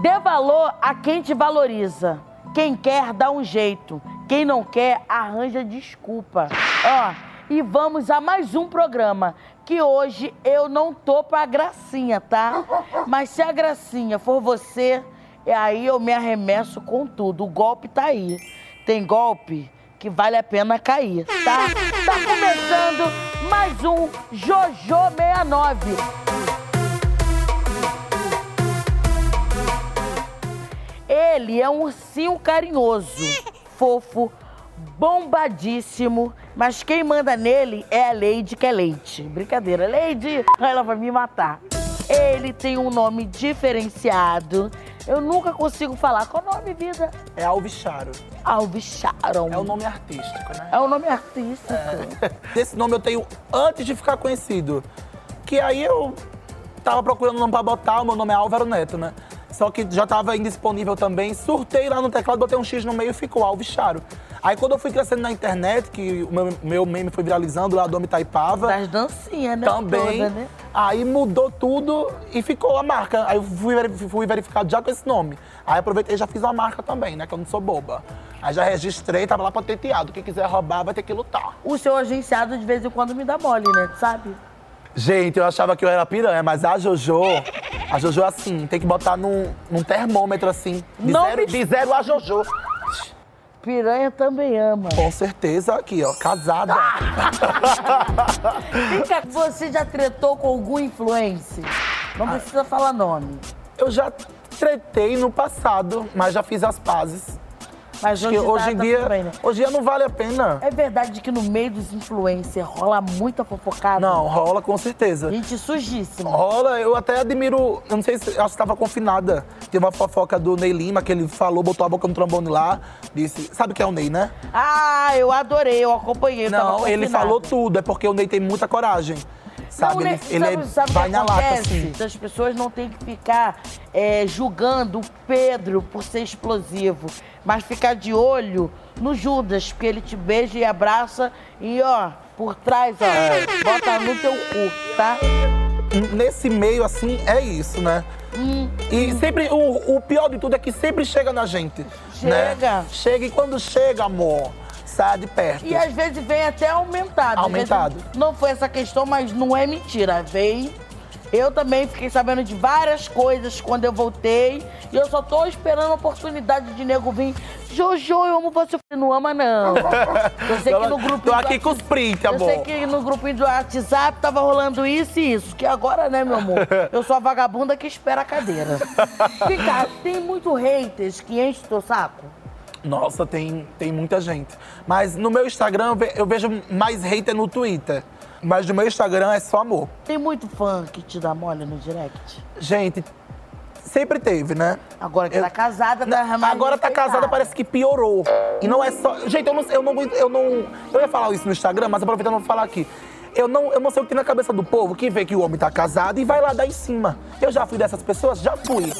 Dê valor a quem te valoriza. Quem quer, dá um jeito. Quem não quer, arranja desculpa. Ó, e vamos a mais um programa. Que hoje eu não tô pra gracinha, tá? Mas se a gracinha for você, aí eu me arremesso com tudo. O golpe tá aí. Tem golpe que vale a pena cair, tá? Tá começando mais um Jojo 69. Ele é um ursinho carinhoso, fofo, bombadíssimo, mas quem manda nele é a Lady, que é leite. Brincadeira, Lady, ela vai me matar. Ele tem um nome diferenciado. Eu nunca consigo falar. Qual o nome, vida? É Alvicharo. Alvicharon. É o nome artístico, né? É o nome artístico. Esse nome eu tenho antes de ficar conhecido. Que aí eu tava procurando um nome pra botar, o meu nome é Álvaro Neto, né? Só que já tava indisponível também. Surtei lá no teclado, botei um X no meio e ficou Alvicharo. Aí quando eu fui crescendo na internet, que o meu, meu meme foi viralizando lá do Homem Taipava. Das dancinhas, né? Também. Toda, né? Aí mudou tudo e ficou a marca. Aí eu fui, fui verificado já com esse nome. Aí aproveitei e já fiz a marca também, né? Que eu não sou boba. Aí já registrei, tava lá patenteado. Quem quiser roubar vai ter que lutar. O seu agenciado de vez em quando me dá mole, né? Tu Sabe? Gente, eu achava que eu era piranha, mas a Jojo, a Jojo é assim, tem que botar num, num termômetro assim. De Não zero, me- de zero a Jojo. Piranha também ama. Com certeza aqui, ó, casada. Cá, você já tretou com algum influencer? Não precisa falar nome. Eu já tretei no passado, mas já fiz as pazes. Mas que hoje, hoje em tá dia, bem, né? hoje em dia não vale a pena. É verdade que no meio dos influencers rola muita fofocada? Não, rola com certeza. Gente sujíssima. Rola, eu até admiro, eu não sei se, acho que estava confinada. Tem uma fofoca do Ney Lima, que ele falou, botou a boca no trombone lá, disse, sabe quem é o Ney, né? Ah, eu adorei, eu acompanhei. eu Não, ele falou tudo, é porque o Ney tem muita coragem. Sabe? Não, né, ele ele sabe, sabe o vai na lata, assim. As pessoas não têm que ficar é, julgando o Pedro por ser explosivo, mas ficar de olho no Judas, porque ele te beija e abraça e, ó, por trás, ó, É. bota no teu cu, tá? Nesse meio, assim, é isso, né? Hum. E sempre, o, o pior de tudo é que sempre chega na gente. Né? Chega. Chega e quando chega, amor, sai de perto. E às vezes vem até aumentado. Às Aumentado. Não foi essa questão, mas não é mentira. Vem. Eu também fiquei sabendo de várias coisas quando eu voltei. E eu só tô esperando a oportunidade de nego vir. Jojo, eu amo você. Não ama, não. Eu sei que no grupo. Tô aqui com os prints, Eu amor. sei que no grupinho do WhatsApp tava rolando isso e isso. Que agora, né, meu amor? Eu sou a vagabunda que espera a cadeira. Cá, tem muito haters que enche o teu saco? Nossa, tem, tem muita gente. Mas no meu Instagram eu ve- eu vejo mais hater no Twitter. Mas no meu Instagram é só amor. Tem muito fã que te dá mole no direct? Gente, sempre teve, né? Agora que Eu- tá casada, tá Agora tá casada, parece que piorou. E não é só. Gente, eu não, eu não. Eu não. Eu ia falar isso no Instagram, mas aproveitando vou falar aqui. Eu não, eu não sei o que tem na cabeça do povo que vê que o homem tá casado e vai lá dar em cima. Eu já fui dessas pessoas? Já fui.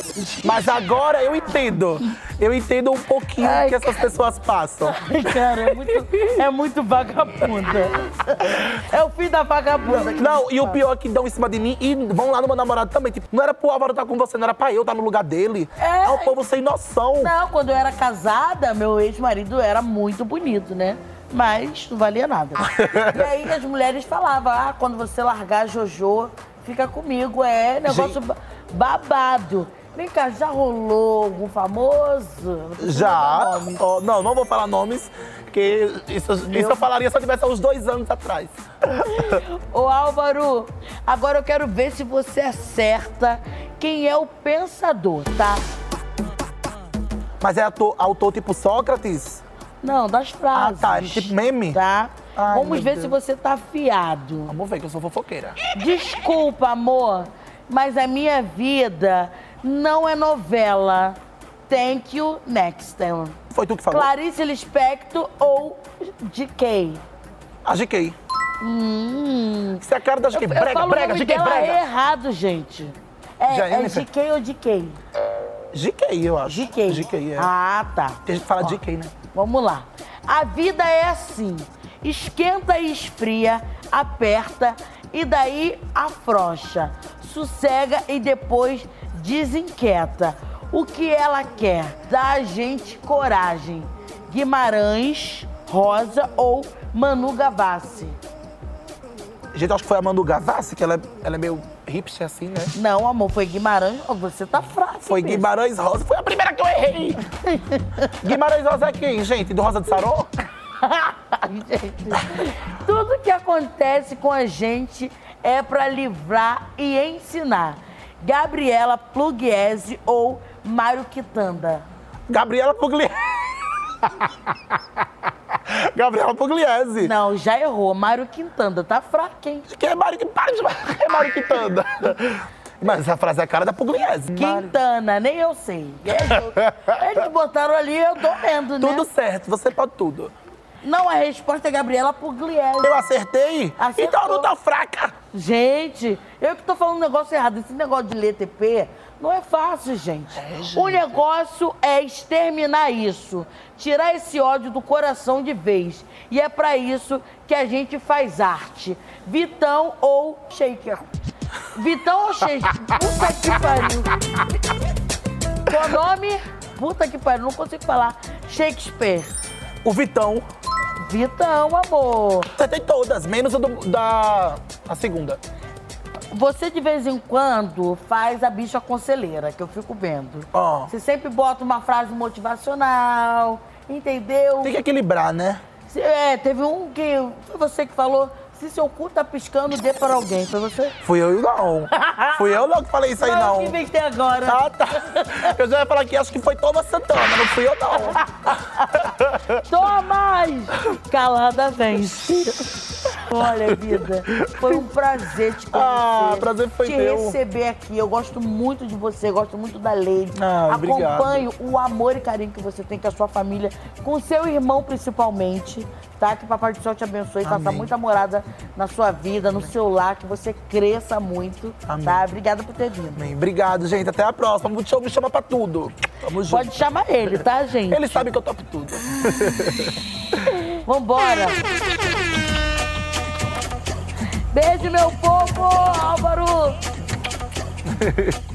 Mas agora eu entendo. Eu entendo um pouquinho Ai, que essas pessoas passam. Ai, cara, é muito, é muito vagabunda. É o filho da vagabunda. que Não, e o pior é que dão em cima de mim e vão lá no meu namorado também. Tipo, não era pro Álvaro estar com você, não era pra eu estar no lugar dele. É. É o povo sem noção. Não, quando eu era casada, meu ex-marido era muito bonito, né? Mas não valia nada. e aí as mulheres falavam, ah, quando você largar a Jojo, fica comigo. É negócio Gente. ba- babado. Vem cá, já rolou algum famoso? Já. Ó, não, não vou falar nomes, porque isso, isso eu falaria se eu tivesse há uns dois anos atrás. Ô Álvaro, agora eu quero ver se você acerta quem é o pensador, tá? Mas é autor, autor tipo Sócrates? Não, das frases. Ah, tá, é tipo meme? Tá? Ai, Vamos ver Deus. se você tá afiado. Vamos ver que eu sou fofoqueira. Desculpa, amor, mas a minha vida não é novela. Thank you, next. Foi tu que falou? Clarice Lispector ou GK? A GK. Hum. Isso é a cara da GK. Eu Brega, falo brega, GK, brega. errado, gente. É, é Jennifer. GK ou GK? GK, eu acho. GK. GK, é. Ah, tá. Tem gente que fala Ó. GK, né? Vamos lá. A vida é assim: esquenta e esfria, aperta e daí afrouxa, sossega e depois desinquieta. O que ela quer? Dá a gente coragem. Guimarães, Rosa ou Manu Gavassi? Gente, acho que foi a Manu Gavassi, que ela é, ela é meio hipster assim, né? Não, amor, foi Guimarães. Você tá fraco. Foi. Guimarães Rosa, foi a primeira que eu errei. Guimarães Rosa é quem, gente? Do Rosa de Sarô? gente, tudo que acontece com a gente é pra livrar e ensinar. Gabriela Pluguese ou Mário Quitanda? Gabriela Pugliese. Gabriela Pugliese. Não, já errou. Mário Quintanda, tá fraco, hein? Quem é Mário? Para de é Mário Quintanda. Mas essa frase é a cara da Pugliese. Quintana, nem eu sei. Eles- Eles botaram ali, eu tô vendo, né? Tudo certo, você pode tudo. Não, a resposta é Gabriela Pugliese. Eu acertei? Acertou. Então não tá fraca. Gente, eu que tô falando um negócio errado. Esse negócio de ler TP não é fácil, gente. É, gente. O negócio é exterminar isso. Tirar esse ódio do coração de vez. E é pra isso que a gente faz arte. Vitão ou Shaker? Vitão ou Shaker? Puta que pariu. Qual nome? Puta que pariu, não consigo falar. Shakespeare. O Vitão. Vitão, amor. Acertei todas, menos a do- da a segunda. Você de vez em quando faz a bicha conselheira, que eu fico vendo. Ó. Você sempre bota uma frase motivacional, entendeu? Tem que equilibrar, né? É, teve um que foi você que falou, se seu cu tá piscando, dê para alguém. Foi você? Fui eu não. Fui eu não que falei isso aí, eu não. que inventei agora. Ah, tá. Eu já ia falar que acho que foi Toma Santana, não fui eu, não. Toma mais! Calada vence. Olha, vida, foi um prazer te conhecer. Ah, prazer foi te meu. receber aqui. Eu gosto muito de você, gosto muito da Lady. Ah, obrigado. Acompanho o amor e carinho que você tem com a sua família, com seu irmão principalmente, tá? Que o Papai do Céu te abençoe, faça Amém. muita morada na sua vida, no seu lar, que você cresça muito, Amém. tá? Obrigada por ter vindo. Bem, Obrigado, gente. Até a próxima. O show me chama pra tudo. Tamo junto. Pode chamar ele, tá, gente? Ele sabe que eu topo tudo. Vambora! Beijo, meu povo! Álvaro!